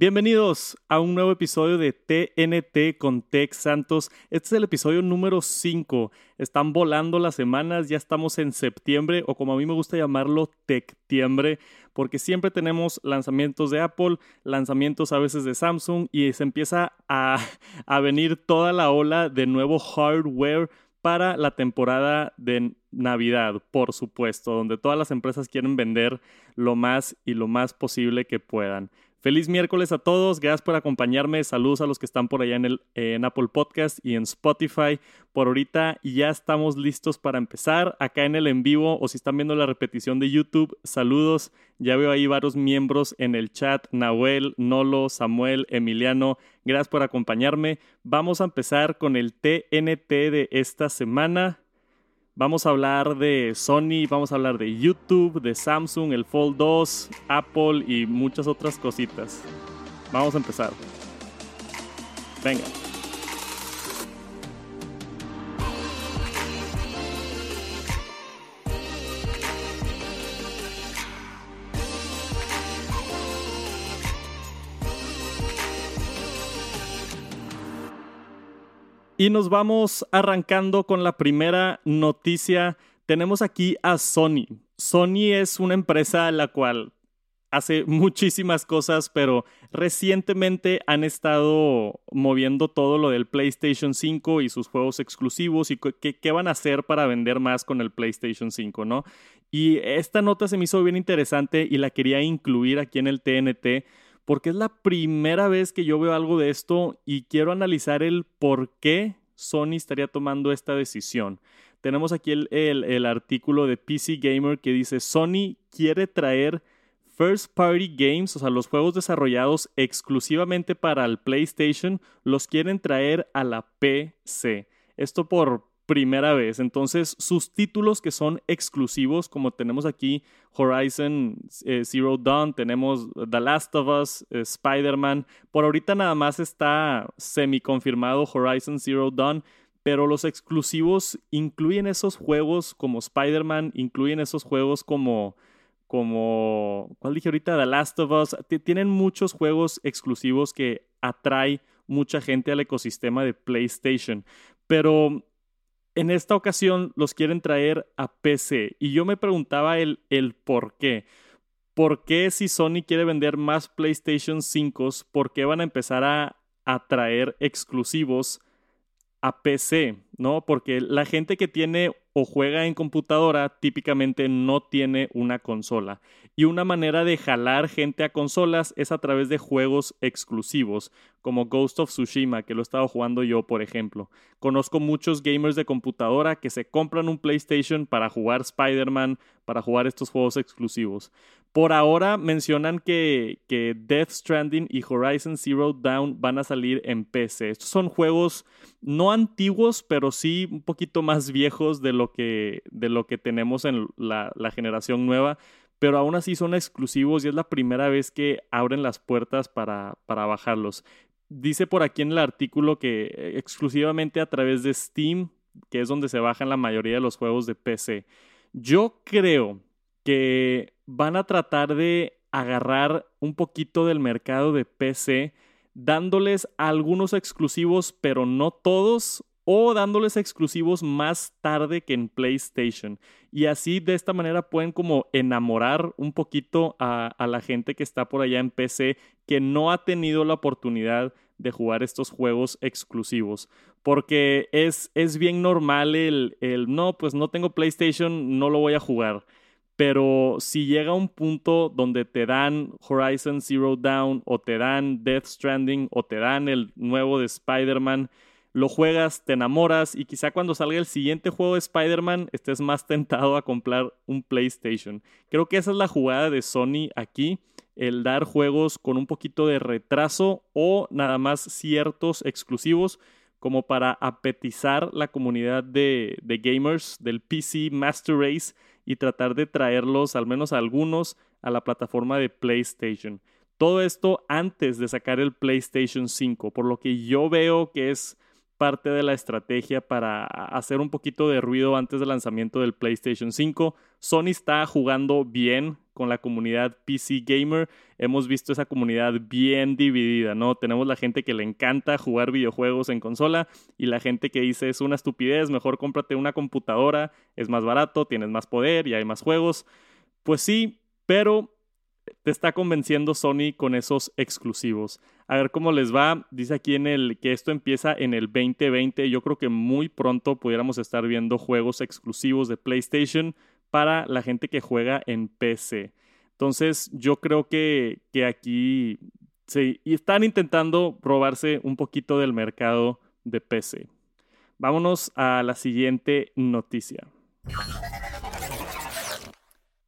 Bienvenidos a un nuevo episodio de TNT con Tech Santos. Este es el episodio número 5. Están volando las semanas, ya estamos en septiembre o como a mí me gusta llamarlo, Techtiembre, porque siempre tenemos lanzamientos de Apple, lanzamientos a veces de Samsung y se empieza a, a venir toda la ola de nuevo hardware para la temporada de Navidad, por supuesto, donde todas las empresas quieren vender lo más y lo más posible que puedan. Feliz miércoles a todos, gracias por acompañarme, saludos a los que están por allá en, el, en Apple Podcast y en Spotify. Por ahorita ya estamos listos para empezar acá en el en vivo o si están viendo la repetición de YouTube, saludos. Ya veo ahí varios miembros en el chat, Nahuel, Nolo, Samuel, Emiliano, gracias por acompañarme. Vamos a empezar con el TNT de esta semana. Vamos a hablar de Sony, vamos a hablar de YouTube, de Samsung, el Fold 2, Apple y muchas otras cositas. Vamos a empezar. Venga. Y nos vamos arrancando con la primera noticia. Tenemos aquí a Sony. Sony es una empresa la cual hace muchísimas cosas, pero recientemente han estado moviendo todo lo del PlayStation 5 y sus juegos exclusivos y qué, van a hacer para vender más con el PlayStation 5, ¿no? Y esta nota se me hizo bien interesante y la quería incluir aquí en el TNT porque es la primera vez que yo veo algo de esto y quiero analizar el por qué Sony estaría tomando esta decisión. Tenemos aquí el, artículo de PC Gamer que dice Sony quiere traer First Party Games, o sea, los juegos desarrollados exclusivamente para el PlayStation, los quieren traer a la PC. Esto por primera vez. Entonces, sus títulos que son exclusivos, como tenemos aquí Horizon eh, Zero Dawn, tenemos The Last of Us, eh, Spider-Man. Por ahorita nada más está semi confirmado Horizon Zero Dawn, pero los exclusivos incluyen esos juegos como Spider-Man, incluyen esos juegos como como, ¿cuál dije ahorita? The Last of Us. tienen muchos juegos exclusivos que atrae mucha gente al ecosistema de PlayStation. Pero en esta ocasión los quieren traer a PC. Y yo me preguntaba el, el por qué. ¿Por qué si Sony quiere vender más PlayStation 5, por qué van a empezar a, traer exclusivos a PC? ¿No? Porque la gente que tiene o juega en computadora típicamente no tiene una consola. Y una manera de jalar gente a consolas es a través de juegos exclusivos, como Ghost of Tsushima, que lo he estado jugando yo, por ejemplo. Conozco muchos gamers de computadora que se compran un PlayStation para jugar Spider-Man, para jugar estos juegos exclusivos. Por ahora mencionan que, que, Death Stranding y Horizon Zero Dawn van a salir en PC. Estos son juegos no antiguos, pero sí un poquito más viejos de lo que, de lo que tenemos en la, la generación nueva. Pero aún así son exclusivos y es la primera vez que abren las puertas para, para bajarlos. Dice por aquí en el artículo que exclusivamente a través de Steam, que es donde se bajan la mayoría de los juegos de PC. Yo creo que van a tratar de agarrar un poquito del mercado de PC, dándoles algunos exclusivos, pero no todos, o dándoles exclusivos más tarde que en PlayStation. Y así de esta manera pueden como enamorar un poquito a, la gente que está por allá en PC que no ha tenido la oportunidad de jugar estos juegos exclusivos. Porque es, es bien normal el, el, no, pues no tengo PlayStation, no lo voy a jugar. Pero si llega un punto donde te dan Horizon Zero Dawn o te dan Death Stranding o te dan el nuevo de Spider-Man, lo juegas, te enamoras y quizá cuando salga el siguiente juego de Spider-Man estés más tentado a comprar un PlayStation. Creo que esa es la jugada de Sony aquí, el dar juegos con un poquito de retraso o nada más ciertos exclusivos como para apetizar la comunidad de, de gamers del PC Master Race y tratar de traerlos, al menos algunos, a la plataforma de PlayStation. Todo esto antes de sacar el PlayStation 5, por lo que yo veo que es parte de la estrategia para hacer un poquito de ruido antes del lanzamiento del PlayStation 5. Sony está jugando bien con la comunidad PC Gamer, hemos visto esa comunidad bien dividida, ¿no? Tenemos la gente que le encanta jugar videojuegos en consola y la gente que dice es una estupidez, mejor cómprate una computadora, es más barato, tienes más poder y hay más juegos. Pues sí, pero te está convenciendo Sony con esos exclusivos. A ver cómo les va. Dice aquí en el que esto empieza en el 2020. Yo creo que muy pronto pudiéramos estar viendo juegos exclusivos de PlayStation para la gente que juega en PC. Entonces, yo creo que, que aquí sí, y están intentando robarse un poquito del mercado de PC. Vámonos a la siguiente noticia.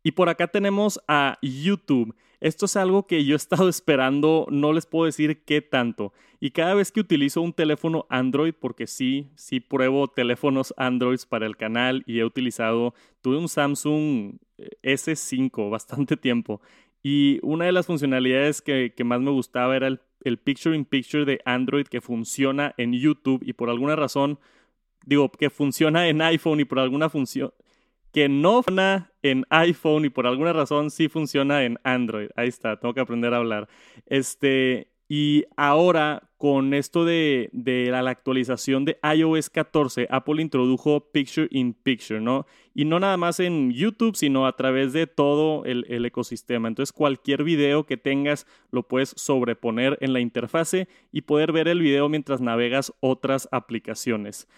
Y por acá tenemos a YouTube. Esto es algo que yo he estado esperando, no les puedo decir qué tanto. Y cada vez que utilizo un teléfono Android, porque sí, sí pruebo teléfonos Android para el canal y he utilizado, tuve un Samsung eh, S5 bastante tiempo. Y una de las funcionalidades que, más me gustaba era el, el Picture in Picture de Android que funciona en YouTube y por alguna razón, digo, que funciona en iPhone y por alguna función, que no funciona en iPhone y por alguna razón sí funciona en Android. Ahí está, tengo que aprender a hablar. Este, y ahora con esto de, la, actualización de iOS 14, Apple introdujo Picture in Picture, ¿no? Y no nada más en YouTube, sino a través de todo el, el ecosistema. Entonces cualquier video que tengas lo puedes sobreponer en la interfase y poder ver el video mientras navegas otras aplicaciones.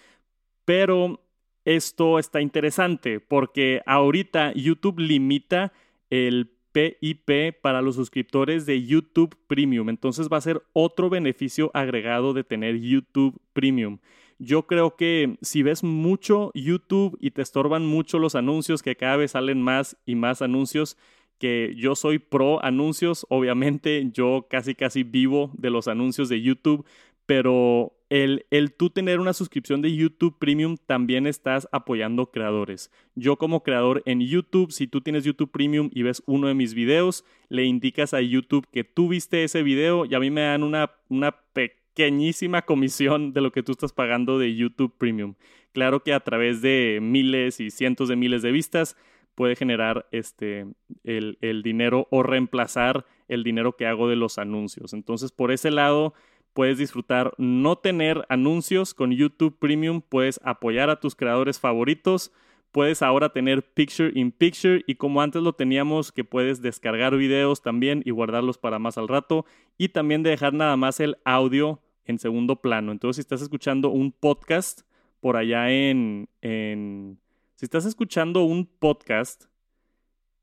Pero esto está interesante porque ahorita YouTube limita el PIP para los suscriptores de YouTube Premium. Entonces va a ser otro beneficio agregado de tener YouTube Premium. Yo creo que si ves mucho YouTube y te estorban mucho los anuncios, que cada vez salen más y más anuncios, que yo soy pro anuncios, obviamente yo casi casi vivo de los anuncios de YouTube, pero el, el, tú tener una suscripción de YouTube Premium también estás apoyando creadores. Yo como creador en YouTube, si tú tienes YouTube Premium y ves uno de mis videos, le indicas a YouTube que tú viste ese video y a mí me dan una, una pequeñísima comisión de lo que tú estás pagando de YouTube Premium. Claro que a través de miles y cientos de miles de vistas puede generar este, el, el dinero o reemplazar el dinero que hago de los anuncios. Entonces, por ese lado puedes disfrutar no tener anuncios con YouTube Premium, puedes apoyar a tus creadores favoritos, puedes ahora tener Picture in Picture y como antes lo teníamos que puedes descargar videos también y guardarlos para más al rato y también dejar nada más el audio en segundo plano. Entonces si estás escuchando un podcast por allá en... en si estás escuchando un podcast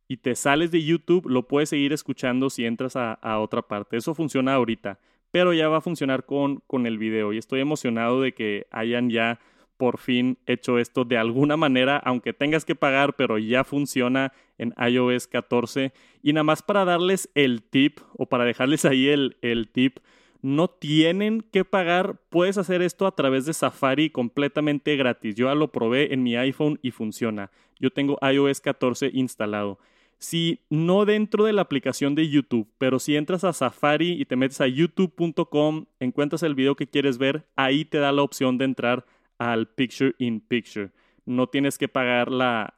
y te sales de YouTube, lo puedes seguir escuchando si entras a, a otra parte. Eso funciona ahorita pero ya va a funcionar con, con el video y estoy emocionado de que hayan ya por fin hecho esto de alguna manera, aunque tengas que pagar, pero ya funciona en iOS 14. Y nada más para darles el tip o para dejarles ahí el, el tip, no tienen que pagar, puedes hacer esto a través de Safari completamente gratis. Yo ya lo probé en mi iPhone y funciona. Yo tengo iOS 14 instalado. Si no dentro de la aplicación de YouTube, pero si entras a Safari y te metes a youtube.com, encuentras el video que quieres ver, ahí te da la opción de entrar al Picture in Picture. No tienes que pagar la,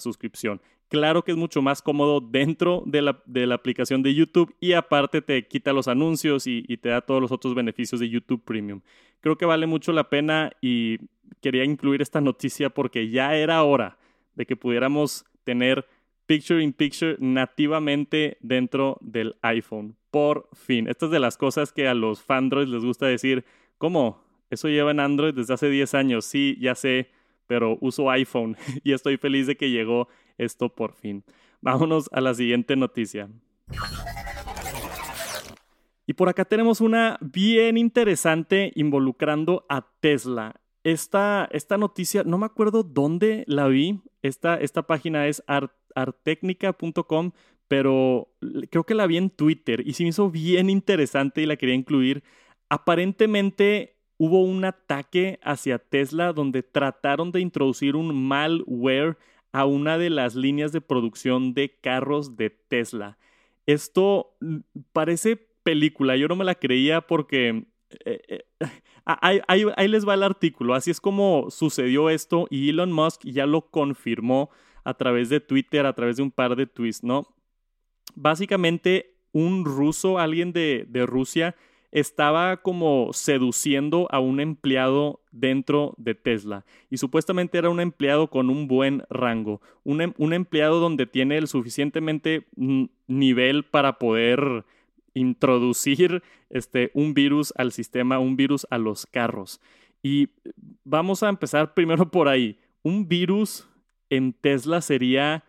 suscripción. Claro que es mucho más cómodo dentro de la, aplicación de YouTube y aparte te quita los anuncios y, y, te da todos los otros beneficios de YouTube Premium. Creo que vale mucho la pena y quería incluir esta noticia porque ya era hora de que pudiéramos tener Picture in Picture nativamente dentro del iPhone. Por fin. Esta es de las cosas que a los fandroids les gusta decir. ¿Cómo? Eso lleva en Android desde hace 10 años. Sí, ya sé, pero uso iPhone y estoy feliz de que llegó esto por fin. Vámonos a la siguiente noticia. Y por acá tenemos una bien interesante involucrando a Tesla. Esta, esta noticia, no me acuerdo dónde la vi. Esta, esta página es Art artecnica.com, pero creo que la vi en Twitter y se me hizo bien interesante y la quería incluir. Aparentemente hubo un ataque hacia Tesla donde trataron de introducir un malware a una de las líneas de producción de carros de Tesla. Esto mm, parece película, yo no me la creía porque... Eh, eh, ahí, ahí les va el artículo, así es como sucedió esto y Elon Musk ya lo confirmó a través de Twitter, a través de un par de tweets, ¿no? básicamente un ruso, alguien de, de Rusia, estaba como seduciendo a un empleado dentro de Tesla. Y supuestamente era un empleado con un buen rango, un, em, un empleado donde tiene el suficientemente nivel para poder introducir este, un virus al sistema, un virus a los carros. Y vamos a empezar primero por ahí. Un virus en Tesla sería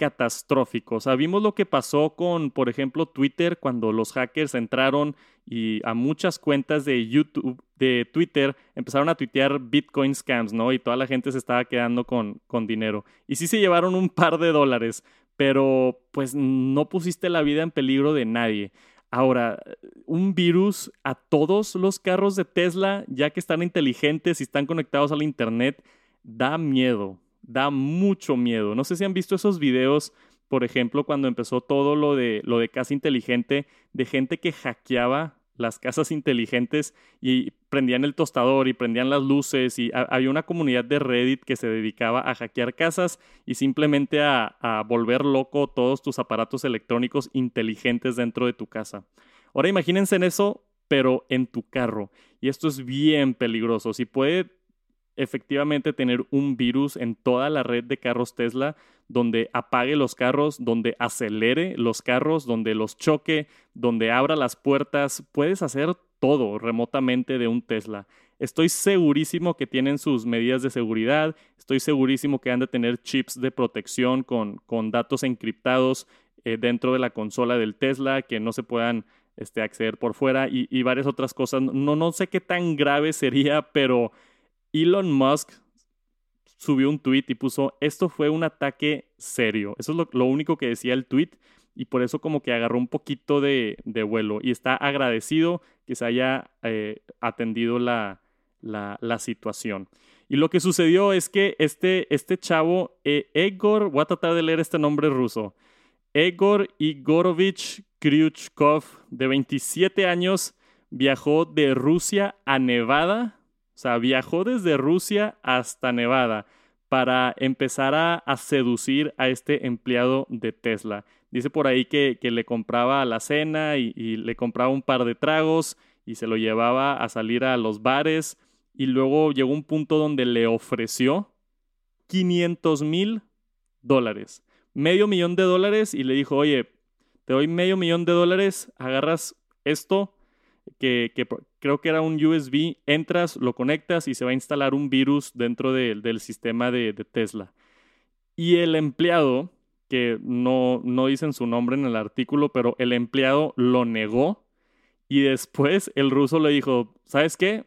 catastrófico. O sea, vimos lo que pasó con, por ejemplo, Twitter cuando los hackers entraron y a muchas cuentas de YouTube, de Twitter, empezaron a tuitear Bitcoin scams, ¿no? Y toda la gente se estaba quedando con, con dinero. Y sí se llevaron un par de dólares, pero pues no pusiste la vida en peligro de nadie. Ahora, un virus a todos los carros de Tesla, ya que están inteligentes y están conectados al Internet, da miedo da mucho miedo. No sé si han visto esos videos, por ejemplo, cuando empezó todo lo de, lo de casa inteligente, de gente que hackeaba las casas inteligentes y prendían el tostador y prendían las luces y había una comunidad de Reddit que se dedicaba a hackear casas y simplemente a, a volver loco todos tus aparatos electrónicos inteligentes dentro de tu casa. Ahora imagínense en eso, pero en tu carro. Y esto es bien peligroso. Si puede efectivamente tener un virus en toda la red de carros Tesla donde apague los carros, donde acelere los carros, donde los choque, donde abra las puertas. Puedes hacer todo remotamente de un Tesla. Estoy segurísimo que tienen sus medidas de seguridad, estoy segurísimo que han de tener chips de protección con, con datos encriptados eh, dentro de la consola del Tesla que no se puedan este, acceder por fuera y, y varias otras cosas. No, no sé qué tan grave sería, pero Elon Musk subió un tweet y puso, esto fue un ataque serio. Eso es lo, único que decía el tweet y por eso como que agarró un poquito de, vuelo y está agradecido que se haya eh, atendido la, situación. Y lo que sucedió es que este, este chavo, eh, Egor, voy a tratar de leer este nombre ruso, Egor Igorovich Kryuchkov, de 27 años, viajó de Rusia a Nevada sea, viajó desde Rusia hasta Nevada para empezar a, seducir a este empleado de Tesla. Dice por ahí que, le compraba la cena y, le compraba un par de tragos y se lo llevaba a salir a los bares y luego llegó un punto donde le ofreció 500 mil dólares, medio millón de dólares y le dijo, oye, te doy medio millón de dólares, agarras esto, que, creo que era un USB, entras, lo conectas y se va a instalar un virus dentro del sistema de, Tesla. Y el empleado, que no, no dicen su nombre en el artículo, pero el empleado lo negó y después el ruso le dijo, ¿sabes qué?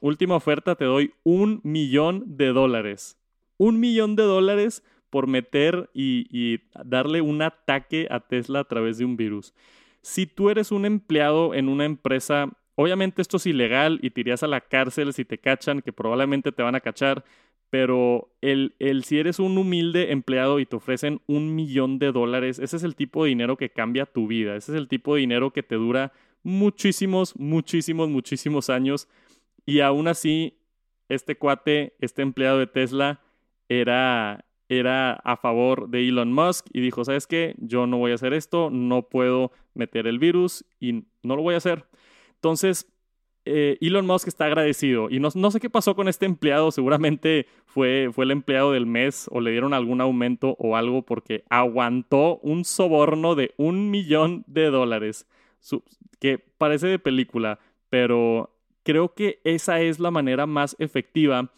Última oferta, te doy un millón de dólares. Un millón de dólares por meter y, y darle un ataque a Tesla a través de un virus. Si tú eres un empleado en una empresa, obviamente esto es ilegal y te irías a la cárcel si te cachan, que probablemente te van a cachar, pero el, el, si eres un humilde empleado y te ofrecen un millón de dólares, ese es el tipo de dinero que cambia tu vida, ese es el tipo de dinero que te dura muchísimos, muchísimos, muchísimos años. Y aún así este cuate, este empleado de Tesla era, era a favor de Elon Musk y dijo, ¿sabes qué? Yo no voy a hacer esto, no puedo meter el virus y no lo voy a hacer. Entonces, eh, Elon Musk está agradecido y no, no, sé qué pasó con este empleado, seguramente fue, fue el empleado del mes o le dieron algún aumento o algo porque aguantó un soborno de un millón de dólares, que parece de película, pero creo que esa es la manera más efectiva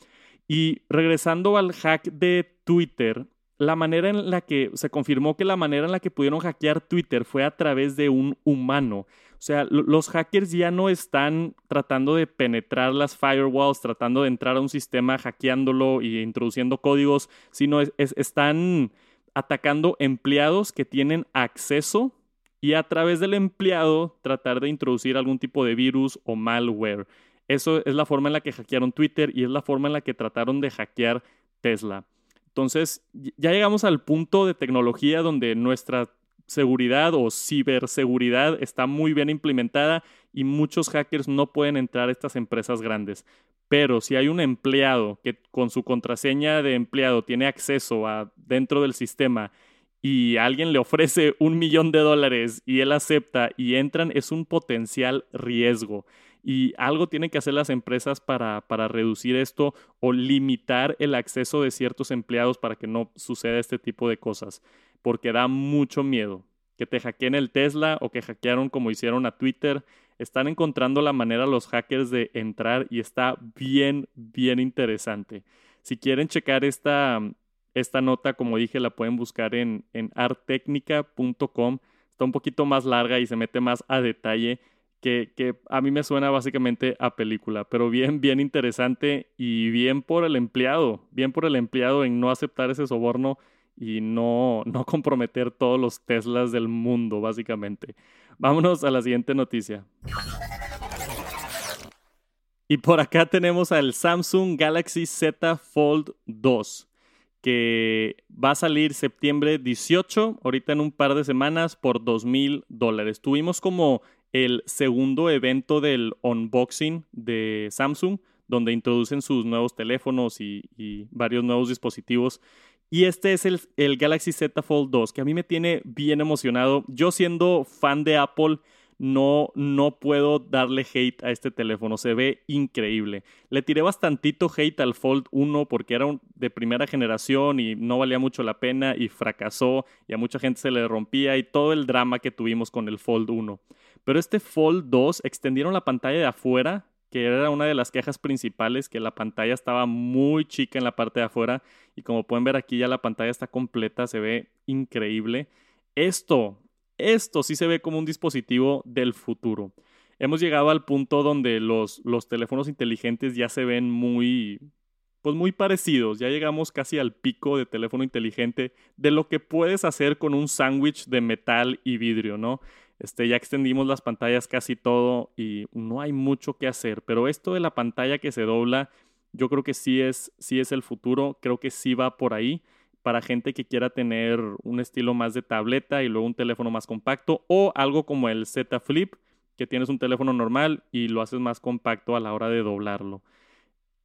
y regresando al hack de Twitter, la manera en la que se confirmó que la manera en la que pudieron hackear Twitter fue a través de un humano. O sea, los hackers ya no están tratando de penetrar las firewalls, tratando de entrar a un sistema hackeándolo y introduciendo códigos, sino están atacando empleados que tienen acceso y a través del empleado tratar de introducir algún tipo de virus o malware. Eso es la forma en la que hackearon Twitter y es la forma en la que trataron de hackear Tesla. Entonces, ya llegamos al punto de tecnología donde nuestra seguridad o ciberseguridad está muy bien implementada y muchos hackers no pueden entrar a estas empresas grandes. Pero si hay un empleado que con su contraseña de empleado tiene acceso a dentro del sistema y alguien le ofrece un millón de dólares y él acepta y entran, es un potencial riesgo. Y algo tienen que hacer las empresas para, para reducir esto o limitar el acceso de ciertos empleados para que no suceda este tipo de cosas, porque da mucho miedo que te hackeen el Tesla o que hackearon como hicieron a Twitter. Están encontrando la manera los hackers de entrar y está bien, bien interesante. Si quieren checar esta, esta nota, como dije, la pueden buscar en, en artecnica.com. Está un poquito más larga y se mete más a detalle. Que, a mí me suena básicamente a película, pero bien, bien interesante y bien por el empleado, bien por el empleado en no aceptar ese soborno y no, no comprometer todos los Teslas del mundo, básicamente. Vámonos a la siguiente noticia. Y por acá tenemos al Samsung Galaxy Z Fold 2, que va a salir septiembre 18, ahorita en un par de semanas, por $2,000 mil dólares. Tuvimos como el segundo evento del unboxing de Samsung, donde introducen sus nuevos teléfonos y, varios nuevos dispositivos y este es el, Galaxy Z Fold 2, que a mí me tiene bien emocionado. Yo siendo fan de Apple, no, no puedo darle hate a este teléfono. Se ve increíble. Le tiré bastantito hate al Fold 1 porque era de primera generación y no valía mucho la pena y fracasó y a mucha gente se le rompía y todo el drama que tuvimos con el Fold 1. Pero este Fold 2 extendieron la pantalla de afuera que era una de las quejas principales, que la pantalla estaba muy chica en la parte de afuera y como pueden ver aquí ya la pantalla está completa, se ve increíble. Esto, esto sí se ve como un dispositivo del futuro. Hemos llegado al punto donde los, los teléfonos inteligentes ya se ven muy, pues muy parecidos. Ya llegamos casi al pico de teléfono inteligente de lo que puedes hacer con un sándwich de metal y vidrio, ¿no? Este, ya extendimos las pantallas casi todo y no hay mucho que hacer, pero esto de la pantalla que se dobla, yo creo que sí es, sí es el futuro, creo que sí va por ahí para gente que quiera tener un estilo más de tableta y luego un teléfono más compacto o algo como el Z Flip, que tienes un teléfono normal y lo haces más compacto a la hora de doblarlo.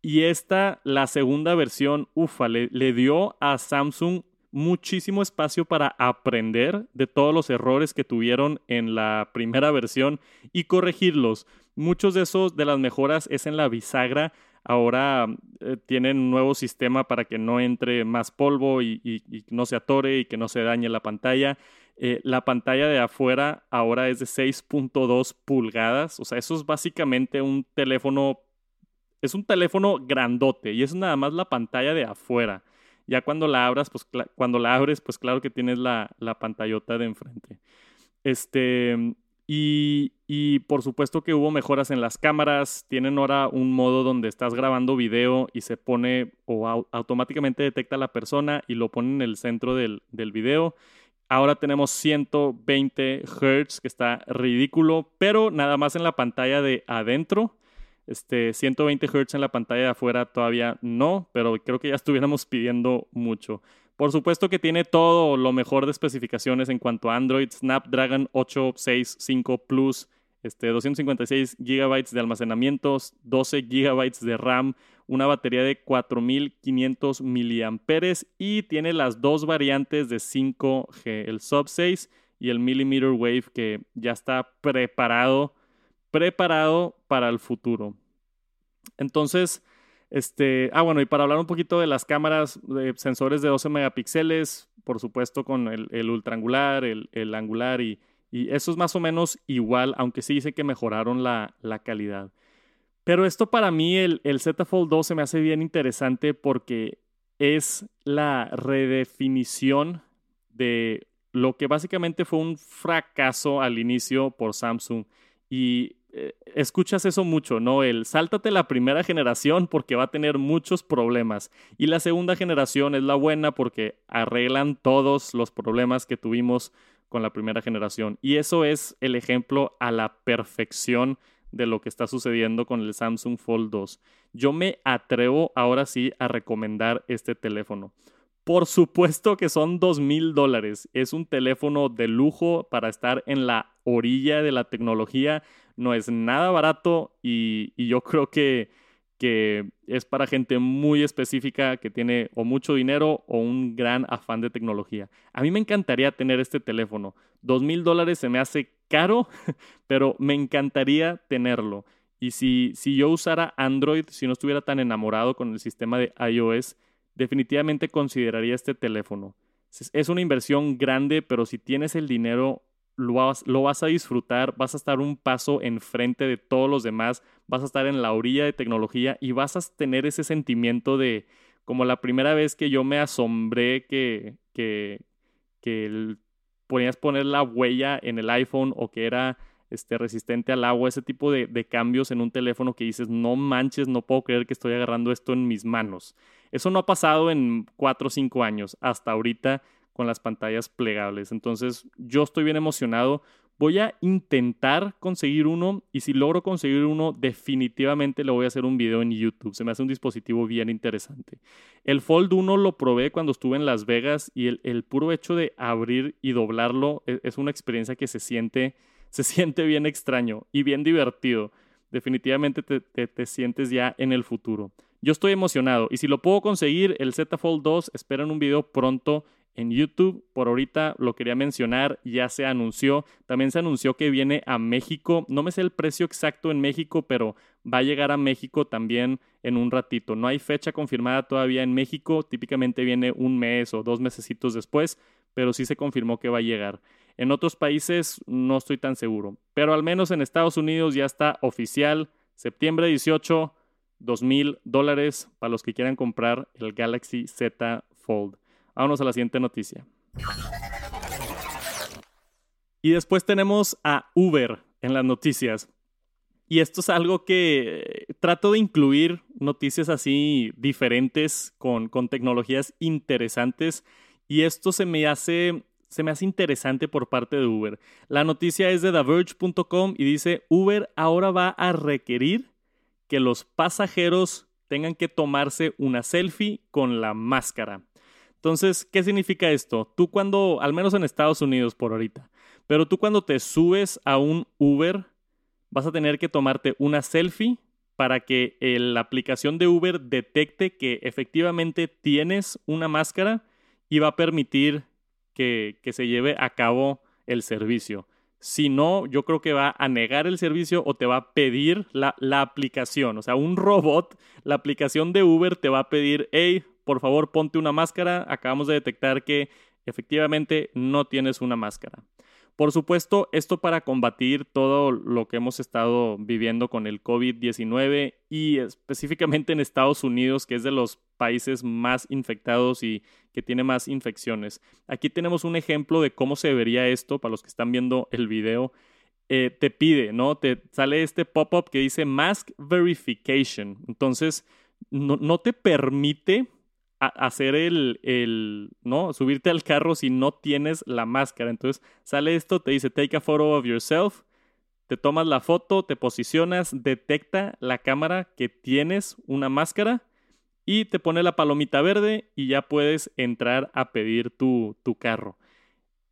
Y esta, la segunda versión, ufa, le, le dio a Samsung muchísimo espacio para aprender de todos los errores que tuvieron en la primera versión y corregirlos. Muchos de esos de las mejoras es en la bisagra. Ahora eh, tienen un nuevo sistema para que no entre más polvo y, no se atore y que no se dañe la pantalla. Eh, la pantalla de afuera ahora es de 6.2 pulgadas. O sea, eso es básicamente un teléfono. Es un teléfono grandote y es nada más la pantalla de afuera. Ya cuando la abras, pues cuando la abres, pues claro que tienes la, la pantallota de enfrente. Este, y, por supuesto que hubo mejoras en las cámaras. Tienen ahora un modo donde estás grabando video y se pone o automáticamente detecta a la persona y lo pone en el centro del, del video. Ahora tenemos 120 Hz, que está ridículo, pero nada más en la pantalla de adentro. Este, 120 Hz en la pantalla de afuera todavía no, pero creo que ya estuviéramos pidiendo mucho. Por supuesto que tiene todo lo mejor de especificaciones en cuanto a Android, Snapdragon 865 Plus, este, 256 GB de almacenamiento, 12 GB de RAM, una batería de 4500 mAh y tiene las dos variantes de 5G, el Sub 6 y el Millimeter Wave que ya está preparado preparado para el futuro. Entonces, este, ah, bueno, y para hablar un poquito de las cámaras, sensores de 12 megapíxeles, por supuesto con el, el el, angular, y, eso es más o menos igual, aunque sí dice que mejoraron la, la calidad. Pero esto para mí, el, el Z Fold 2 se me hace bien interesante porque es la redefinición de lo que básicamente fue un fracaso al inicio por Samsung. Y eh, escuchas eso mucho, ¿no? El sáltate la primera generación porque va a tener muchos problemas. Y la segunda generación es la buena porque arreglan todos los problemas que tuvimos con la primera generación. Y eso es el ejemplo a la perfección de lo que está sucediendo con el Samsung Fold 2. Yo me atrevo ahora sí a recomendar este teléfono. Por supuesto que son dos mil dólares. Es un teléfono de lujo para estar en la orilla de la tecnología no es nada barato y, yo creo que, es para gente muy específica que tiene o mucho dinero o un gran afán de tecnología. A mí me encantaría tener este teléfono. Dos mil dólares se me hace caro, pero me encantaría tenerlo. Y si yo usara Android, si no estuviera tan enamorado con el sistema de iOS, definitivamente consideraría este teléfono. Es una inversión grande, pero si tienes el dinero, lo vas, a disfrutar, vas a estar un paso enfrente de todos los demás, vas a estar en la orilla de tecnología y vas a tener ese sentimiento de como la primera vez que yo me asombré que, que, que ponías poner la huella en el iPhone o que era este, resistente al agua, ese tipo de, de, cambios en un teléfono que dices, no manches, no puedo creer que estoy agarrando esto en mis manos. Eso no ha pasado en cuatro o cinco años, hasta ahorita con las pantallas plegables. Entonces, yo estoy bien emocionado. Voy a intentar conseguir uno y si logro conseguir uno, definitivamente le voy a hacer un video en YouTube. Se me hace un dispositivo bien interesante. El Fold 1 lo probé cuando estuve en Las Vegas y el, puro hecho de abrir y doblarlo es, es una experiencia que se siente, se siente bien extraño y bien divertido. Definitivamente te, te, te sientes ya en el futuro. Yo estoy emocionado y si lo puedo conseguir, el Z Fold 2, esperan un video pronto en YouTube. Por ahorita lo quería mencionar, ya se anunció. También se anunció que viene a México. No me sé el precio exacto en México, pero va a llegar a México también en un ratito. No hay fecha confirmada todavía en México. Típicamente viene un mes o dos mesecitos después, pero sí se confirmó que va a llegar. En otros países no estoy tan seguro, pero al menos en Estados Unidos ya está oficial. Septiembre 18, 2 mil dólares para los que quieran comprar el Galaxy Z Fold. Vámonos a la siguiente noticia. Y después tenemos a Uber en las noticias. Y esto es algo que trato de incluir noticias así diferentes con, con tecnologías interesantes. Y esto se me hace se me hace interesante por parte de Uber. La noticia es de TheVerge.com y dice Uber ahora va a requerir que los pasajeros tengan que tomarse una selfie con la máscara. Entonces, ¿qué significa esto? Tú cuando, al menos en Estados Unidos por ahorita, pero tú cuando te subes a un Uber, vas a tener que tomarte una selfie para que la aplicación de Uber detecte que efectivamente tienes una máscara y va a permitir que, se lleve a cabo el servicio. Si no, yo creo que va a negar el servicio o te va a pedir la, la, aplicación. O sea, un robot, la aplicación de Uber te va a pedir, hey, por favor ponte una máscara, acabamos de detectar que efectivamente no tienes una máscara. Por supuesto, esto para combatir todo lo que hemos estado viviendo con el COVID-19 y específicamente en Estados Unidos, que es de los países más infectados y que tiene más infecciones. Aquí tenemos un ejemplo de cómo se vería esto para los que están viendo el video. Eh, te pide, ¿no? Te sale este pop-up que dice Mask Verification. Entonces, no, no te permite hacer el, el, ¿no? Subirte al carro si no tienes la máscara. Entonces sale esto, te dice take a photo of yourself, te tomas la foto, te posicionas, detecta la cámara que tienes una máscara y te pone la palomita verde y ya puedes entrar a pedir tu, tu carro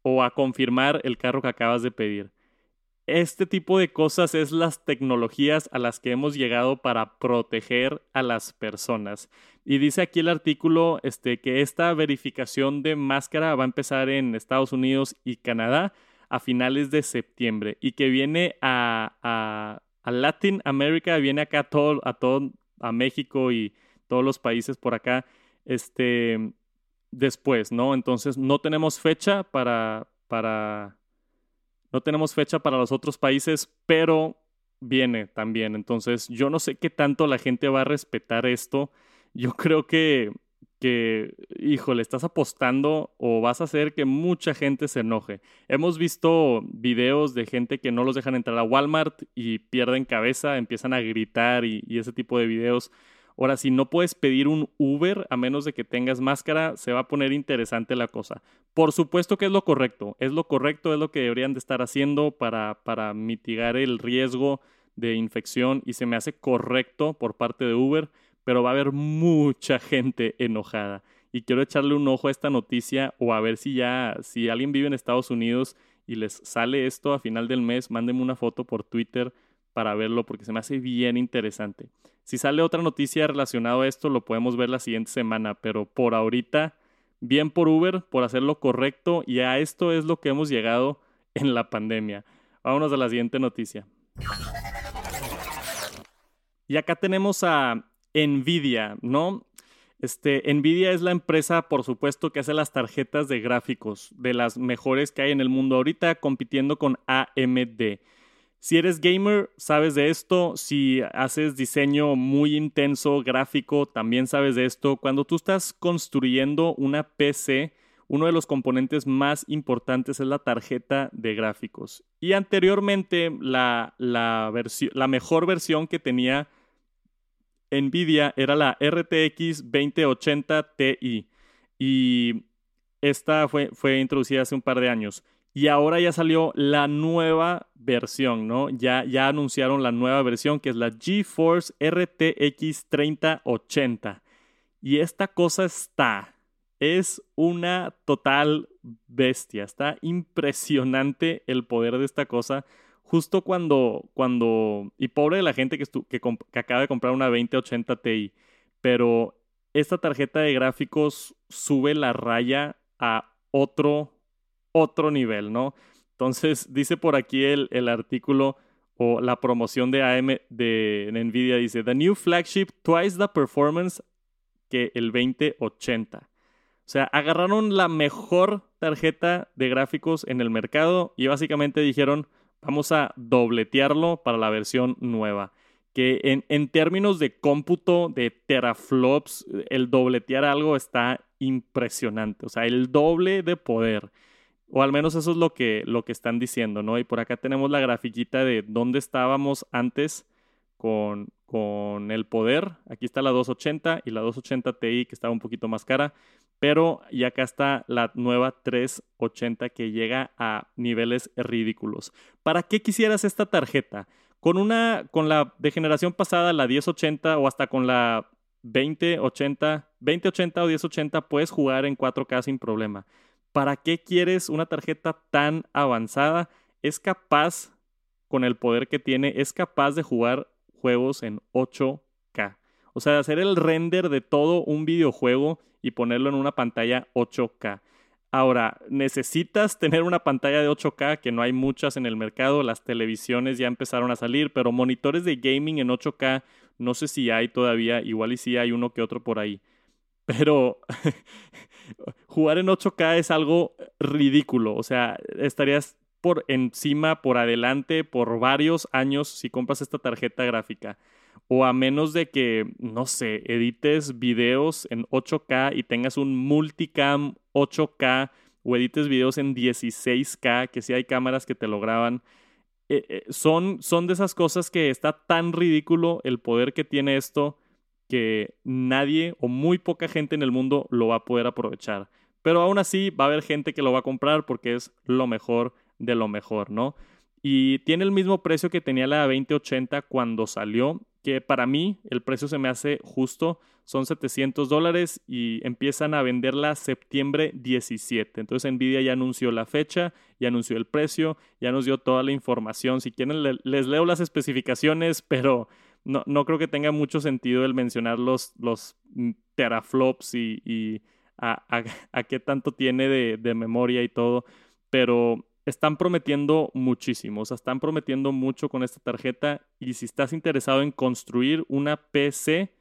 o a confirmar el carro que acabas de pedir este tipo de cosas es las tecnologías a las que hemos llegado para proteger a las personas. Y dice aquí el artículo este, que esta verificación de máscara va a empezar en Estados Unidos y Canadá a finales de septiembre y que viene a, a, Latin America, viene acá a todo, a todo, a México y todos los países por acá, este, después, ¿no? Entonces no tenemos fecha para, para no tenemos fecha para los otros países, pero viene también. Entonces, yo no sé qué tanto la gente va a respetar esto. Yo creo que, que, híjole, estás apostando o vas a hacer que mucha gente se enoje. Hemos visto videos de gente que no los dejan entrar a Walmart y pierden cabeza, empiezan a gritar y, y ese tipo de videos. Ahora, si no puedes pedir un Uber a menos de que tengas máscara, se va a poner interesante la cosa. Por supuesto que es lo correcto, es lo correcto, es lo que deberían de estar haciendo para, para mitigar el riesgo de infección y se me hace correcto por parte de Uber, pero va a haber mucha gente enojada. Y quiero echarle un ojo a esta noticia o a ver si ya, si alguien vive en Estados Unidos y les sale esto a final del mes, mándenme una foto por Twitter para verlo porque se me hace bien interesante. Si sale otra noticia relacionada a esto, lo podemos ver la siguiente semana, pero por ahorita, bien por Uber, por hacer lo correcto y a esto es lo que hemos llegado en la pandemia. Vámonos a la siguiente noticia. Y acá tenemos a Nvidia, ¿no? Este, Nvidia es la empresa, por supuesto, que hace las tarjetas de gráficos, de las mejores que hay en el mundo ahorita, compitiendo con AMD. Si eres gamer, sabes de esto. Si haces diseño muy intenso, gráfico, también sabes de esto. Cuando tú estás construyendo una PC, uno de los componentes más importantes es la tarjeta de gráficos. Y anteriormente, la, la, mejor versión que tenía Nvidia era la RTX 2080 Ti y esta fue, fue introducida hace un par de años. Y ahora ya salió la nueva versión, ¿no? Ya, ya anunciaron la nueva versión que es la GeForce RTX 3080. Y esta cosa está, es una total bestia. Está impresionante el poder de esta cosa justo cuando, cuando, y pobre de la gente que, que, que acaba de comprar una 2080 Ti, pero esta tarjeta de gráficos sube la raya a otro, otro nivel, ¿no? Entonces, dice por aquí el, el artículo o la promoción de AM de Nvidia, dice, The new flagship twice the performance que el 2080. O sea, agarraron la mejor tarjeta de gráficos en el mercado y básicamente dijeron, Vamos a dobletearlo para la versión nueva. Que en, en términos de cómputo de teraflops, el dobletear algo está impresionante. O sea, el doble de poder. O al menos eso es lo que, lo que están diciendo, ¿no? Y por acá tenemos la grafiquita de dónde estábamos antes con, con el poder. Aquí está la 280 y la 280 Ti que estaba un poquito más cara. Pero y acá está la nueva 380 que llega a niveles ridículos. ¿Para qué quisieras esta tarjeta? Con una, con la de generación pasada, la 1080 o hasta con la 2080, 2080 o 1080 puedes jugar en 4K sin problema. ¿Para qué quieres una tarjeta tan avanzada? Es capaz, con el poder que tiene, es capaz de jugar juegos en 8K. O sea, hacer el render de todo un videojuego y ponerlo en una pantalla 8K. Ahora, necesitas tener una pantalla de 8K, que no hay muchas en el mercado, las televisiones ya empezaron a salir, pero monitores de gaming en 8K, no sé si hay todavía, igual y si hay uno que otro por ahí. Pero jugar en 8K es algo ridículo, o sea, estarías por encima, por adelante, por varios años si compras esta tarjeta gráfica o a menos de que, no sé, edites videos en 8K y tengas un multicam 8K o edites videos en 16K, que si hay cámaras que te lo graban. Eh, eh, son, son de esas cosas que está tan ridículo el poder que tiene esto que nadie o muy poca gente en el mundo lo va a poder aprovechar. Pero aún así va a haber gente que lo va a comprar porque es lo mejor de lo mejor, ¿no? Y tiene el mismo precio que tenía la 2080 cuando salió que para mí el precio se me hace justo, son 700 dólares y empiezan a venderla septiembre 17. Entonces Nvidia ya anunció la fecha, ya anunció el precio, ya nos dio toda la información. Si quieren les leo las especificaciones, pero no, no, creo que tenga mucho sentido el mencionar los, los teraflops y, a, a, qué tanto tiene de, de memoria y todo. Pero están prometiendo muchísimo, o sea, están prometiendo mucho con esta tarjeta y si estás interesado en construir una PC,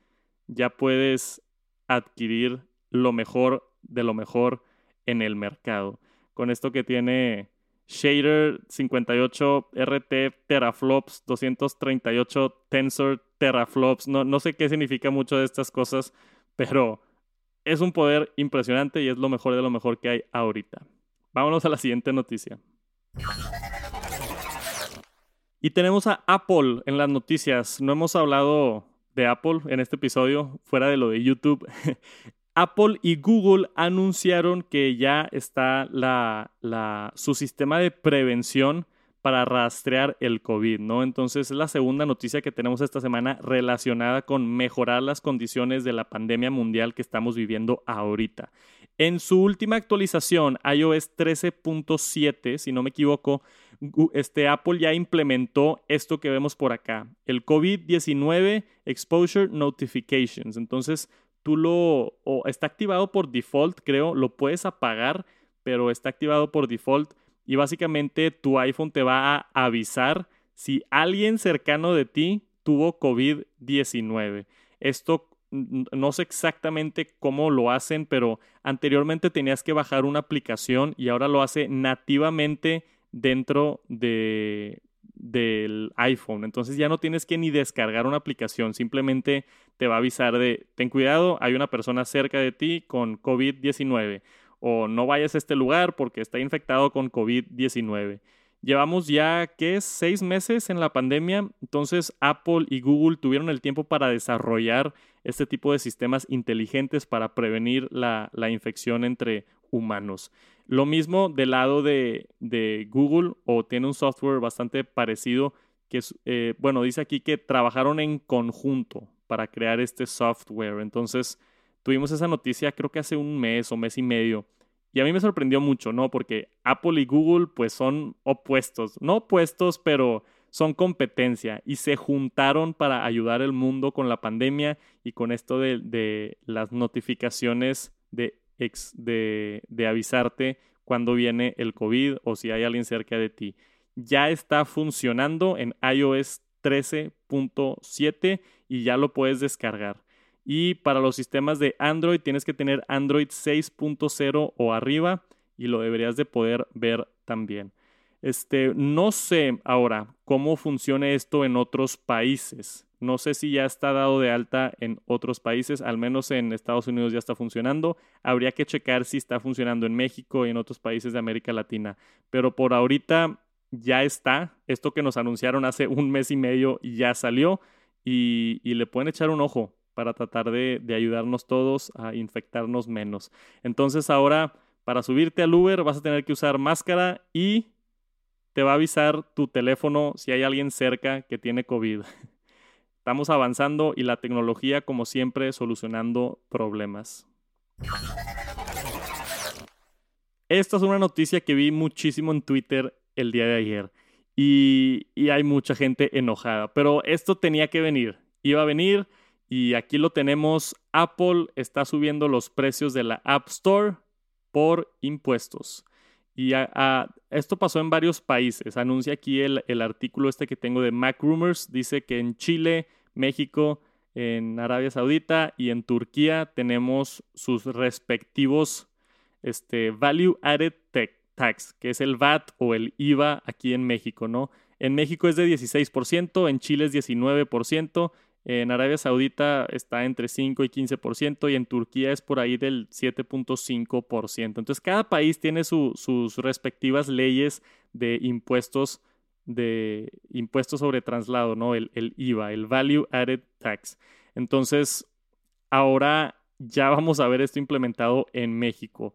ya puedes adquirir lo mejor de lo mejor en el mercado. Con esto que tiene Shader 58 RT teraflops, 238 Tensor teraflops, no, no sé qué significa mucho de estas cosas, pero es un poder impresionante y es lo mejor de lo mejor que hay ahorita. Vámonos a la siguiente noticia. Y tenemos a Apple en las noticias. No hemos hablado de Apple en este episodio, fuera de lo de YouTube. Apple y Google anunciaron que ya está su sistema de prevención para rastrear el COVID, ¿no? Entonces es la segunda noticia que tenemos esta semana relacionada con mejorar las condiciones de la pandemia mundial que estamos viviendo ahorita. En su última actualización, iOS 13.7, si no me equivoco, este Apple ya implementó esto que vemos por acá, el COVID-19 Exposure Notifications. Entonces, tú lo, o está activado por default, creo, lo puedes apagar, pero está activado por default y básicamente tu iPhone te va a avisar si alguien cercano de ti tuvo COVID-19. Esto no sé exactamente cómo lo hacen, pero anteriormente tenías que bajar una aplicación y ahora lo hace nativamente dentro de, del iPhone. Entonces ya no tienes que ni descargar una aplicación, simplemente te va a avisar de, ten cuidado, hay una persona cerca de ti con COVID-19 o no vayas a este lugar porque está infectado con COVID-19. Llevamos ya, ¿qué es? Seis meses en la pandemia. Entonces Apple y Google tuvieron el tiempo para desarrollar este tipo de sistemas inteligentes para prevenir la, infección entre humanos. Lo mismo del lado de, Google o tiene un software bastante parecido que, eh, bueno, dice aquí que trabajaron en conjunto para crear este software. Entonces tuvimos esa noticia creo que hace un mes o mes y medio y a mí me sorprendió mucho, ¿no? Porque Apple y Google pues son opuestos, no opuestos, pero son competencia y se juntaron para ayudar al mundo con la pandemia y con esto de, las notificaciones de, avisarte cuando viene el COVID o si hay alguien cerca de ti. Ya está funcionando en iOS 13.7 y ya lo puedes descargar. Y para los sistemas de Android tienes que tener Android 6.0 o arriba y lo deberías de poder ver también. Este, no sé ahora cómo funciona esto en otros países. No sé si ya está dado de alta en otros países, al menos en Estados Unidos ya está funcionando. Habría que checar si está funcionando en México y en otros países de América Latina. Pero por ahorita ya está. Esto que nos anunciaron hace un mes y medio ya salió y, y le pueden echar un ojo para tratar de, ayudarnos todos a infectarnos menos. Entonces ahora, para subirte al Uber vas a tener que usar máscara y te va a avisar tu teléfono si hay alguien cerca que tiene COVID. Estamos avanzando y la tecnología, como siempre, solucionando problemas. Esta es una noticia que vi muchísimo en Twitter el día de ayer y, hay mucha gente enojada, pero esto tenía que venir. Iba a venir y aquí lo tenemos, Apple está subiendo los precios de la App Store por impuestos. Y esto pasó en varios países. Anuncia aquí el, artículo este que tengo de Mac Rumors. Dice que en Chile, México, en Arabia Saudita y en Turquía tenemos sus respectivos este, Value Added Tax, que es el VAT o el IVA aquí en México, ¿no? En México es de 16%, en Chile es 19%, en Arabia Saudita está entre 5 y 15% y en Turquía es por ahí del 7.5%. Entonces cada país tiene sus respectivas leyes de impuestos de impuestos sobre traslado, ¿no? El, el IVA, el Value Added Tax. Entonces, ahora ya vamos a ver esto implementado en México.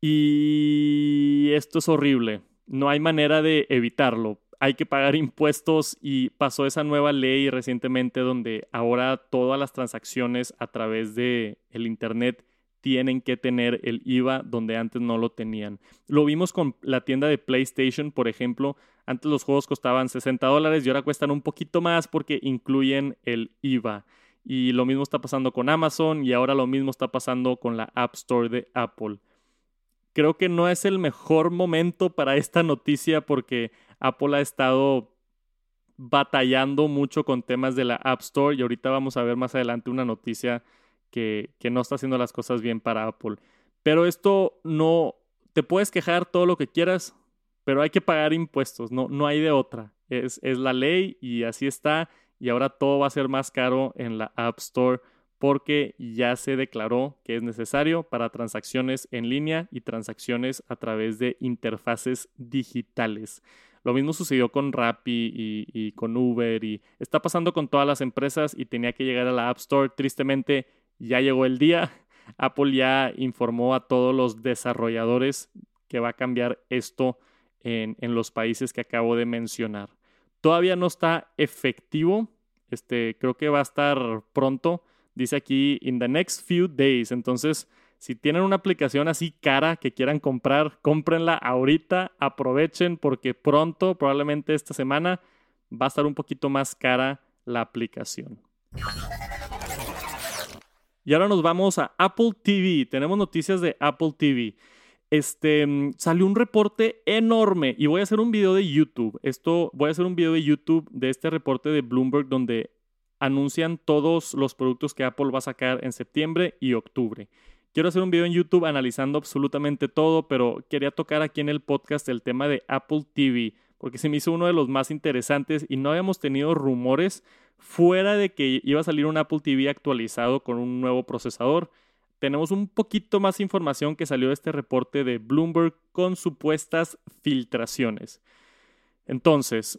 Y esto es horrible. No hay manera de evitarlo hay que pagar impuestos y pasó esa nueva ley recientemente donde ahora todas las transacciones a través de el internet tienen que tener el IVA donde antes no lo tenían. Lo vimos con la tienda de PlayStation, por ejemplo. Antes los juegos costaban 60 dólares y ahora cuestan un poquito más porque incluyen el IVA. Y lo mismo está pasando con Amazon y ahora lo mismo está pasando con la App Store de Apple. Creo que no es el mejor momento para esta noticia porque Apple ha estado batallando mucho con temas de la App Store y ahorita vamos a ver más adelante una noticia que, no está haciendo las cosas bien para Apple. Pero esto no, te puedes quejar todo lo que quieras, pero hay que pagar impuestos, no, no hay de otra. Es, es la ley y así está y ahora todo va a ser más caro en la App Store porque ya se declaró que es necesario para transacciones en línea y transacciones a través de interfaces digitales. Lo mismo sucedió con Rappi y, con Uber y está pasando con todas las empresas y tenía que llegar a la App Store. Tristemente ya llegó el día. Apple ya informó a todos los desarrolladores que va a cambiar esto en, los países que acabo de mencionar. Todavía no está efectivo. Este, creo que va a estar pronto. Dice aquí in the next few days. Entonces, Si tienen una aplicación así cara que quieran comprar, cómprenla ahorita, aprovechen porque pronto, probablemente esta semana, va a estar un poquito más cara la aplicación. Y ahora nos vamos a Apple TV. Tenemos noticias de Apple TV. Este mm, salió un reporte enorme y voy a hacer un video de YouTube. Esto voy a hacer un video de YouTube de este reporte de Bloomberg donde anuncian todos los productos que Apple va a sacar en septiembre y octubre. Quiero hacer un video en YouTube analizando absolutamente todo, pero quería tocar aquí en el podcast el tema de Apple TV, porque se me hizo uno de los más interesantes y no habíamos tenido rumores fuera de que iba a salir un Apple TV actualizado con un nuevo procesador. Tenemos un poquito más información que salió de este reporte de Bloomberg con supuestas filtraciones. Entonces,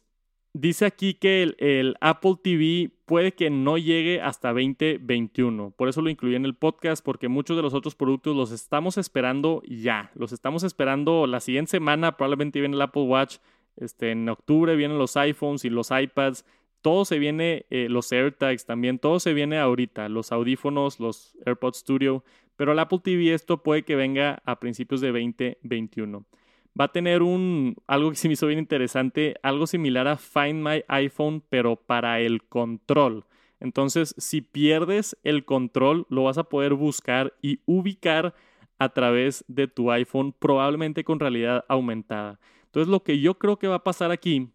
Dice aquí que el, Apple TV puede que no llegue hasta 2021. Por eso lo incluí en el podcast, porque muchos de los otros productos los estamos esperando ya. Los estamos esperando la siguiente semana. Probablemente viene el Apple Watch. Este, en octubre vienen los iPhones y los iPads. Todo se viene, eh, los AirTags también, todo se viene ahorita. Los audífonos, los AirPods Studio. Pero el Apple TV esto puede que venga a principios de 2021 va a tener un algo que se me hizo bien interesante, algo similar a Find My iPhone, pero para el control. Entonces, si pierdes el control, lo vas a poder buscar y ubicar a través de tu iPhone, probablemente con realidad aumentada. Entonces, lo que yo creo que va a pasar aquí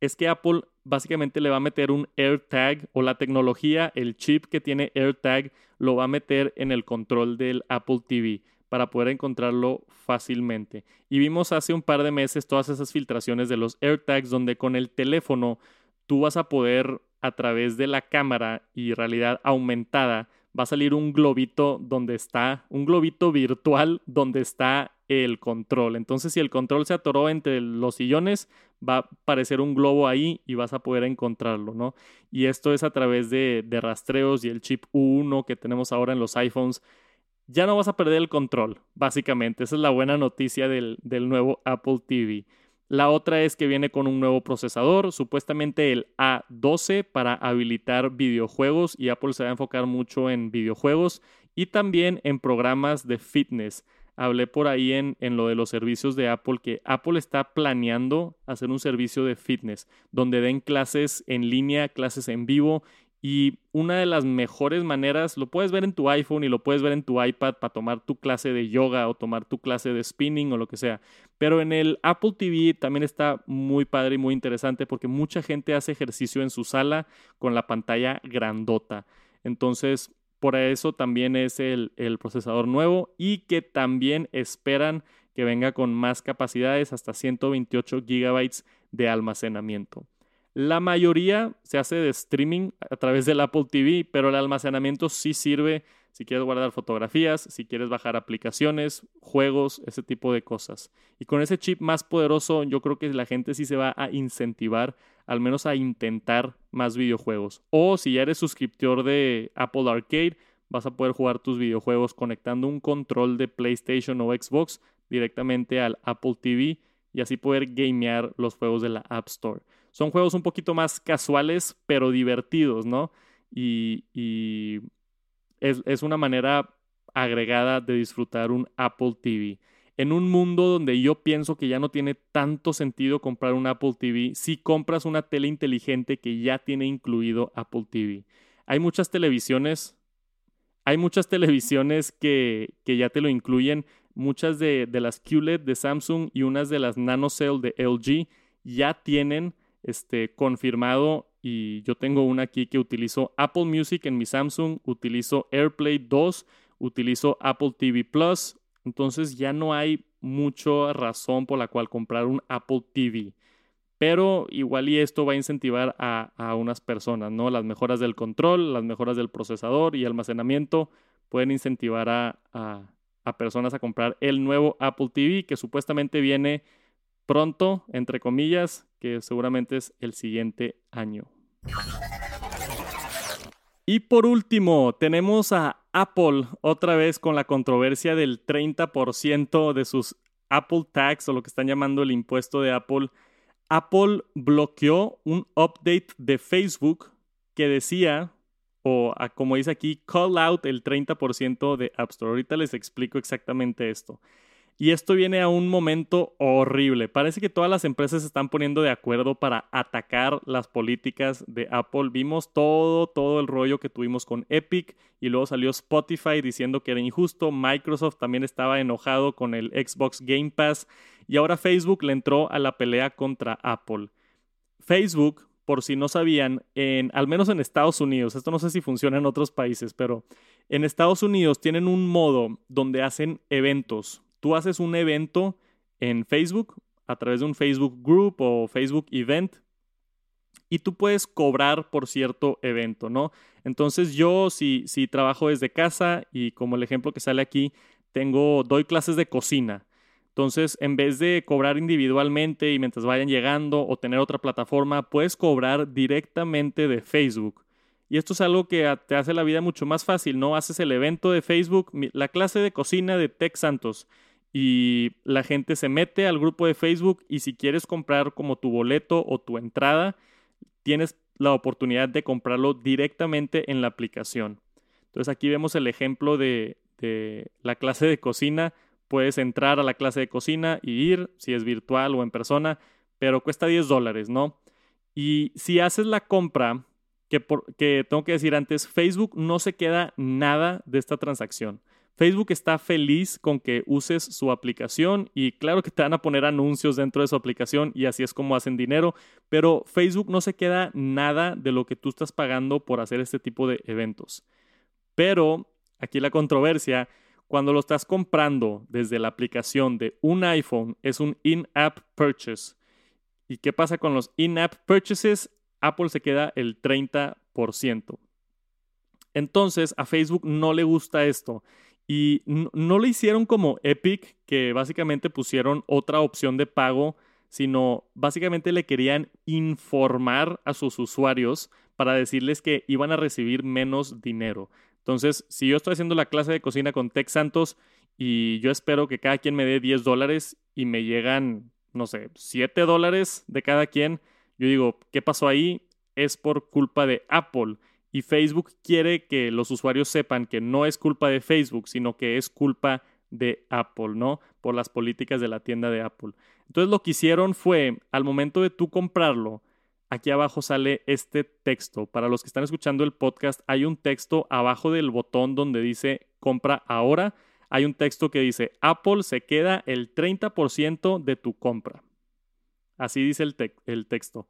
es que Apple básicamente le va a meter un AirTag o la tecnología, el chip que tiene AirTag, lo va a meter en el control del Apple TV para poder encontrarlo fácilmente. Y vimos hace un par de meses todas esas filtraciones de los AirTags donde con el teléfono tú vas a poder a través de la cámara y realidad aumentada va a salir un globito donde está, un globito virtual donde está el control. Entonces, si el control se atoró entre los sillones, va a aparecer un globo ahí y vas a poder encontrarlo, ¿no? Y esto es a través de, de rastreos y el chip U1 que tenemos ahora en los iPhones ya no vas a perder el control, básicamente. Esa es la buena noticia del, nuevo Apple TV. La otra es que viene con un nuevo procesador, supuestamente el A12 para habilitar videojuegos y Apple se va a enfocar mucho en videojuegos y también en programas de fitness. Hablé por ahí en, en, lo de los servicios de Apple que Apple está planeando hacer un servicio de fitness donde den clases en línea, clases en vivo y una de las mejores maneras, lo puedes ver en tu iPhone y lo puedes ver en tu iPad para tomar tu clase de yoga o tomar tu clase de spinning o lo que sea. Pero en el Apple TV también está muy padre y muy interesante porque mucha gente hace ejercicio en su sala con la pantalla grandota. Entonces, por eso también es el, procesador nuevo y que también esperan que venga con más capacidades, hasta 128 gigabytes de almacenamiento. La mayoría se hace de streaming a través del Apple TV, pero el almacenamiento sí sirve si quieres guardar fotografías, si quieres bajar aplicaciones, juegos, ese tipo de cosas. Y con ese chip más poderoso, yo creo que la gente sí se va a incentivar, al menos a intentar más videojuegos. O si ya eres suscriptor de Apple Arcade, vas a poder jugar tus videojuegos conectando un control de PlayStation o Xbox directamente al Apple TV y así poder gamear los juegos de la App Store son juegos un poquito más casuales, pero divertidos, ¿no? Y, es, una manera agregada de disfrutar un Apple TV. En un mundo donde yo pienso que ya no tiene tanto sentido comprar un Apple TV, si compras una tele inteligente que ya tiene incluido Apple TV. Hay muchas televisiones, hay muchas televisiones que, ya te lo incluyen, muchas de, de las QLED de Samsung y unas de las NanoCell de LG ya tienen este, confirmado y yo tengo una aquí que utilizo Apple Music en mi Samsung, utilizo AirPlay 2, utilizo Apple TV Plus, entonces ya no hay mucha razón por la cual comprar un Apple TV. Pero igual y esto va a incentivar a, unas personas, ¿no? Las mejoras del control, las mejoras del procesador y almacenamiento pueden incentivar a, a personas a comprar el nuevo Apple TV que supuestamente viene pronto, entre comillas, que seguramente es el siguiente año. Y por último, tenemos a Apple otra vez con la controversia del 30% de sus Apple Tax o lo que están llamando el impuesto de Apple. Apple bloqueó un update de Facebook que decía o como dice aquí, call out el 30% de App Store. Ahorita les explico exactamente esto. Y esto viene a un momento horrible. Parece que todas las empresas se están poniendo de acuerdo para atacar las políticas de Apple. Vimos todo, todo el rollo que tuvimos con Epic y luego salió Spotify diciendo que era injusto. Microsoft también estaba enojado con el Xbox Game Pass y ahora Facebook le entró a la pelea contra Apple. Facebook, por si no sabían, al menos en Estados Unidos, esto no sé si funciona en otros países, pero en Estados Unidos tienen un modo donde hacen eventos Tú haces un evento en Facebook a través de un Facebook Group o Facebook Event y tú puedes cobrar por cierto evento, ¿no? Entonces yo si, si trabajo desde casa y como el ejemplo que sale aquí, tengo, doy clases de cocina. Entonces, en vez de cobrar individualmente y mientras vayan llegando o tener otra plataforma, puedes cobrar directamente de Facebook. Y esto es algo que te hace la vida mucho más fácil, ¿no? Haces el evento de Facebook, la clase de cocina de Tech Santos y la gente se mete al grupo de Facebook y si quieres comprar como tu boleto o tu entrada, tienes la oportunidad de comprarlo directamente en la aplicación. Entonces aquí vemos el ejemplo de, la clase de cocina. Puedes entrar a la clase de cocina y ir, si es virtual o en persona, pero cuesta 10 dólares, ¿no? Y si haces la compra, que, que tengo que decir antes, Facebook no se queda nada de esta transacción. Facebook está feliz con que uses su aplicación y claro que te van a poner anuncios dentro de su aplicación y así es como hacen dinero, pero Facebook no se queda nada de lo que tú estás pagando por hacer este tipo de eventos. Pero aquí la controversia, cuando lo estás comprando desde la aplicación de un iPhone, es un in-app purchase. ¿Y qué pasa con los in-app purchases? Apple se queda el 30%. Entonces a Facebook no le gusta esto y no, lo hicieron como Epic, que básicamente pusieron otra opción de pago, sino básicamente le querían informar a sus usuarios para decirles que iban a recibir menos dinero. Entonces, si yo estoy haciendo la clase de cocina con Tech Santos y yo espero que cada quien me dé 10 dólares y me llegan, no sé, 7 dólares de cada quien, yo digo, ¿qué pasó ahí? Es por culpa de Apple y Facebook quiere que los usuarios sepan que no es culpa de Facebook, sino que es culpa de Apple, ¿no? Por las políticas de la tienda de Apple. Entonces lo que hicieron fue, al momento de tú comprarlo, aquí abajo sale este texto. Para los que están escuchando el podcast, hay un texto abajo del botón donde dice compra ahora. Hay un texto que dice Apple se queda el 30% de tu compra. Así dice el, texto.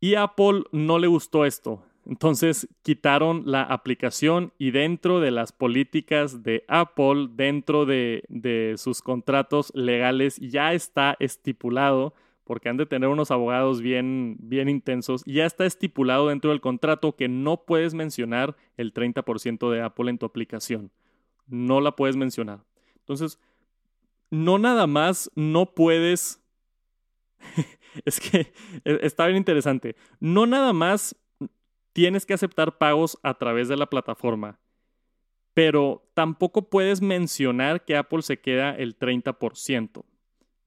Y Apple no le gustó esto. Entonces quitaron la aplicación y dentro de las políticas de Apple, dentro de, sus contratos legales, ya está estipulado, porque han de tener unos abogados bien, bien intensos, ya está estipulado dentro del contrato que no puedes mencionar el 30% de Apple en tu aplicación. No la puedes mencionar. Entonces, no nada más no puedes... es que e, está bien interesante. No nada más tienes que aceptar pagos a través de la plataforma, pero tampoco puedes mencionar que Apple se queda el 30%.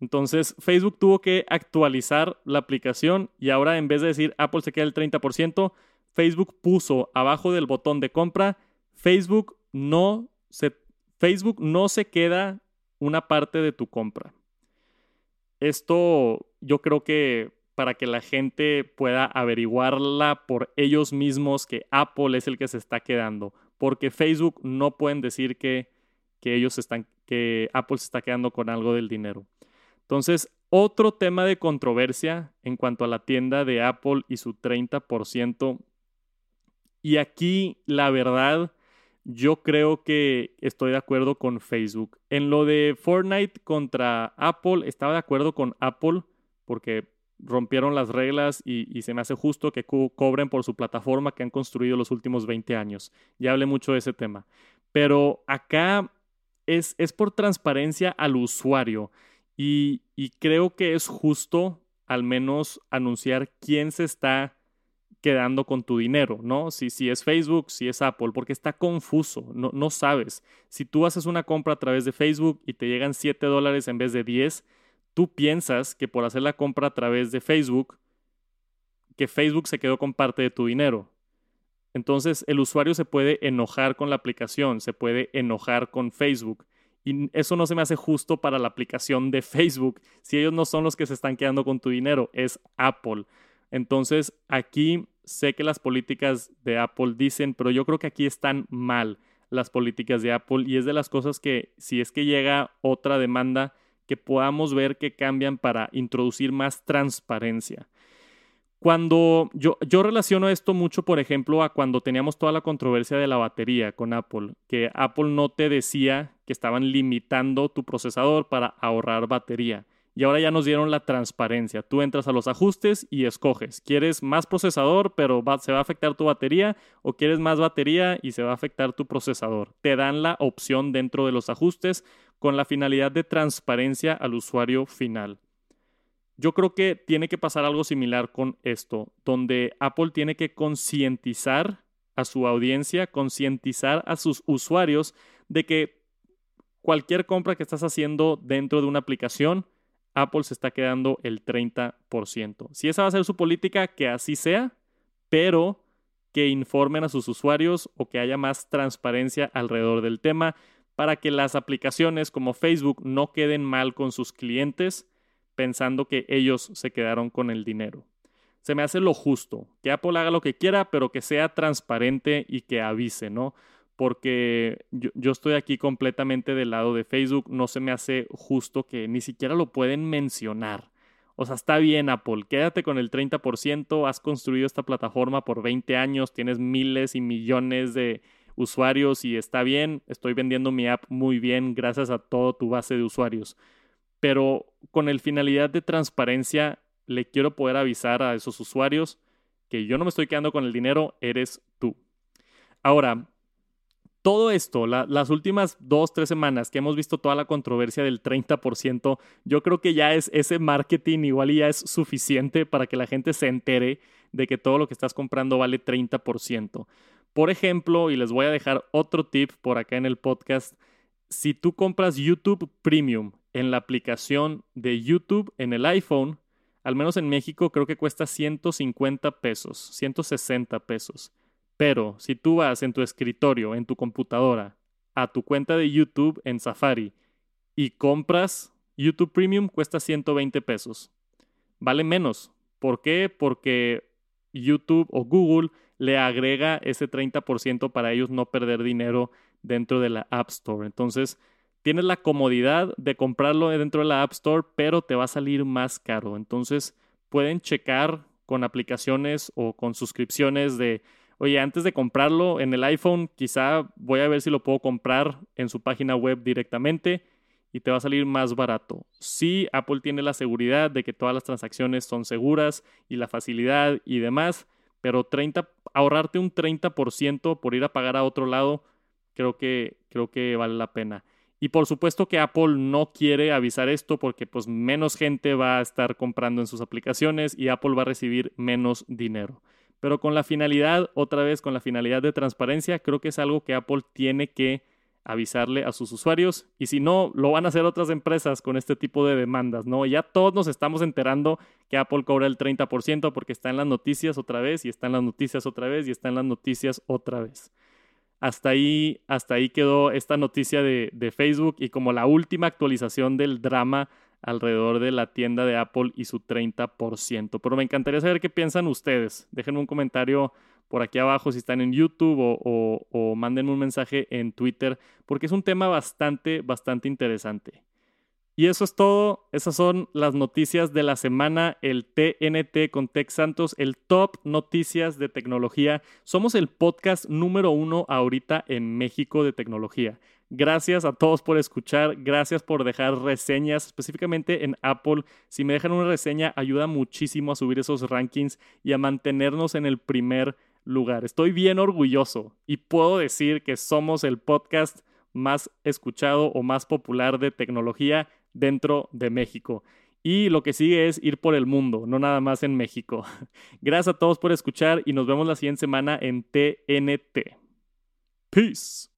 Entonces Facebook tuvo que actualizar la aplicación y ahora en vez de decir Apple se queda el 30%, Facebook puso abajo del botón de compra, Facebook no se, Facebook no se queda una parte de tu compra. Esto yo creo que para que la gente pueda averiguarla por ellos mismos que Apple es el que se está quedando. Porque Facebook no pueden decir que, que ellos están, que Apple se está quedando con algo del dinero. Entonces, otro tema de controversia en cuanto a la tienda de Apple y su 30%. Y aquí, la verdad, yo creo que estoy de acuerdo con Facebook. En lo de Fortnite contra Apple, estaba de acuerdo con Apple porque rompieron las reglas y, se me hace justo que cobren por su plataforma que han construido los últimos 20 años. Ya hablé mucho de ese tema. Pero acá es, es por transparencia al usuario y, creo que es justo al menos anunciar quién se está quedando con tu dinero, ¿no? Si, si es Facebook, si es Apple, porque está confuso, no, no sabes. Si tú haces una compra a través de Facebook y te llegan 7 dólares en vez de 10, tú piensas que por hacer la compra a través de Facebook, que Facebook se quedó con parte de tu dinero. Entonces el usuario se puede enojar con la aplicación, se puede enojar con Facebook. Y eso no se me hace justo para la aplicación de Facebook. Si ellos no son los que se están quedando con tu dinero, es Apple. Entonces aquí sé que las políticas de Apple dicen, pero yo creo que aquí están mal las políticas de Apple y es de las cosas que si es que llega otra demanda, que podamos ver que cambian para introducir más transparencia. Cuando yo, yo relaciono esto mucho, por ejemplo, a cuando teníamos toda la controversia de la batería con Apple, que Apple no te decía que estaban limitando tu procesador para ahorrar batería. Y ahora ya nos dieron la transparencia. Tú entras a los ajustes y escoges. ¿Quieres más procesador pero se va a afectar tu batería? ¿O quieres más batería y se va a afectar tu procesador? Te dan la opción dentro de los ajustes con la finalidad de transparencia al usuario final. Yo creo que tiene que pasar algo similar con esto, donde Apple tiene que concientizar a su audiencia, concientizar a sus usuarios de que cualquier compra que estás haciendo dentro de una aplicación, Apple se está quedando el 30%. Si esa va a ser su política, que así sea, pero que informen a sus usuarios o que haya más transparencia alrededor del tema para que las aplicaciones como Facebook no queden mal con sus clientes pensando que ellos se quedaron con el dinero. Se me hace lo justo, que Apple haga lo que quiera, pero que sea transparente y que avise, ¿no? Porque yo, estoy aquí completamente del lado de Facebook, no se me hace justo que ni siquiera lo pueden mencionar. O sea, está bien Apple, quédate con el 30%, has construido esta plataforma por 20 años, tienes miles y millones de usuarios y está bien, estoy vendiendo mi app muy bien gracias a toda tu base de usuarios pero con el finalidad de transparencia le quiero poder avisar a esos usuarios que yo no me estoy quedando con el dinero, eres tú. Ahora, todo esto, las últimas dos, tres semanas que hemos visto toda la controversia del 30%, yo creo que ya es ese marketing igual ya es suficiente para que la gente se entere de que todo lo que estás comprando vale 30%. Por ejemplo, y les voy a dejar otro tip por acá en el podcast, si tú compras YouTube Premium en la aplicación de YouTube en el iPhone, al menos en México creo que cuesta 150 pesos, 160 pesos. Pero si tú vas en tu escritorio, en tu computadora, a tu cuenta de YouTube en Safari y compras YouTube Premium, cuesta 120 pesos. Vale menos. ¿Por qué? Porque YouTube o Google le agrega ese 30% para ellos no perder dinero dentro de la App Store. Entonces, tienes la comodidad de comprarlo dentro de la App Store, pero te va a salir más caro. Entonces, pueden checar con aplicaciones o con suscripciones de, oye, antes de comprarlo en el iPhone, quizá voy a ver si lo puedo comprar en su página web directamente y te va a salir más barato. Sí, Apple tiene la seguridad de que todas las transacciones son seguras y la facilidad y demás, pero 30, ahorrarte un 30% por ir a pagar a otro lado, creo que, creo que vale la pena. Y por supuesto que Apple no quiere avisar esto porque pues menos gente va a estar comprando en sus aplicaciones y Apple va a recibir menos dinero. Pero con la finalidad, otra vez con la finalidad de transparencia, creo que es algo que Apple tiene que avisarle a sus usuarios y si no, lo van a hacer otras empresas con este tipo de demandas, ¿no? Ya todos nos estamos enterando que Apple cobra el 30% porque está en las noticias otra vez y está en las noticias otra vez y está en las noticias otra vez hasta ahí, hasta ahí quedó esta noticia de, de, Facebook y como la última actualización del drama alrededor de la tienda de Apple y su 30%. Pero me encantaría saber qué piensan ustedes. Déjenme un comentario por aquí abajo si están en YouTube o, o, un mensaje en Twitter porque es un tema bastante, bastante interesante. Y eso es todo. Esas son las noticias de la semana, el TNT con Tech Santos, el top noticias de tecnología. Somos el podcast número uno ahorita en México de tecnología. Gracias a todos por escuchar, gracias por dejar reseñas, específicamente en Apple. Si me dejan una reseña, ayuda muchísimo a subir esos rankings y a mantenernos en el primer lugar. Estoy bien orgulloso y puedo decir que somos el podcast más escuchado o más popular de tecnología dentro de México. Y lo que sigue es ir por el mundo, no nada más en México. Gracias a todos por escuchar y nos vemos la siguiente semana en TNT. Peace.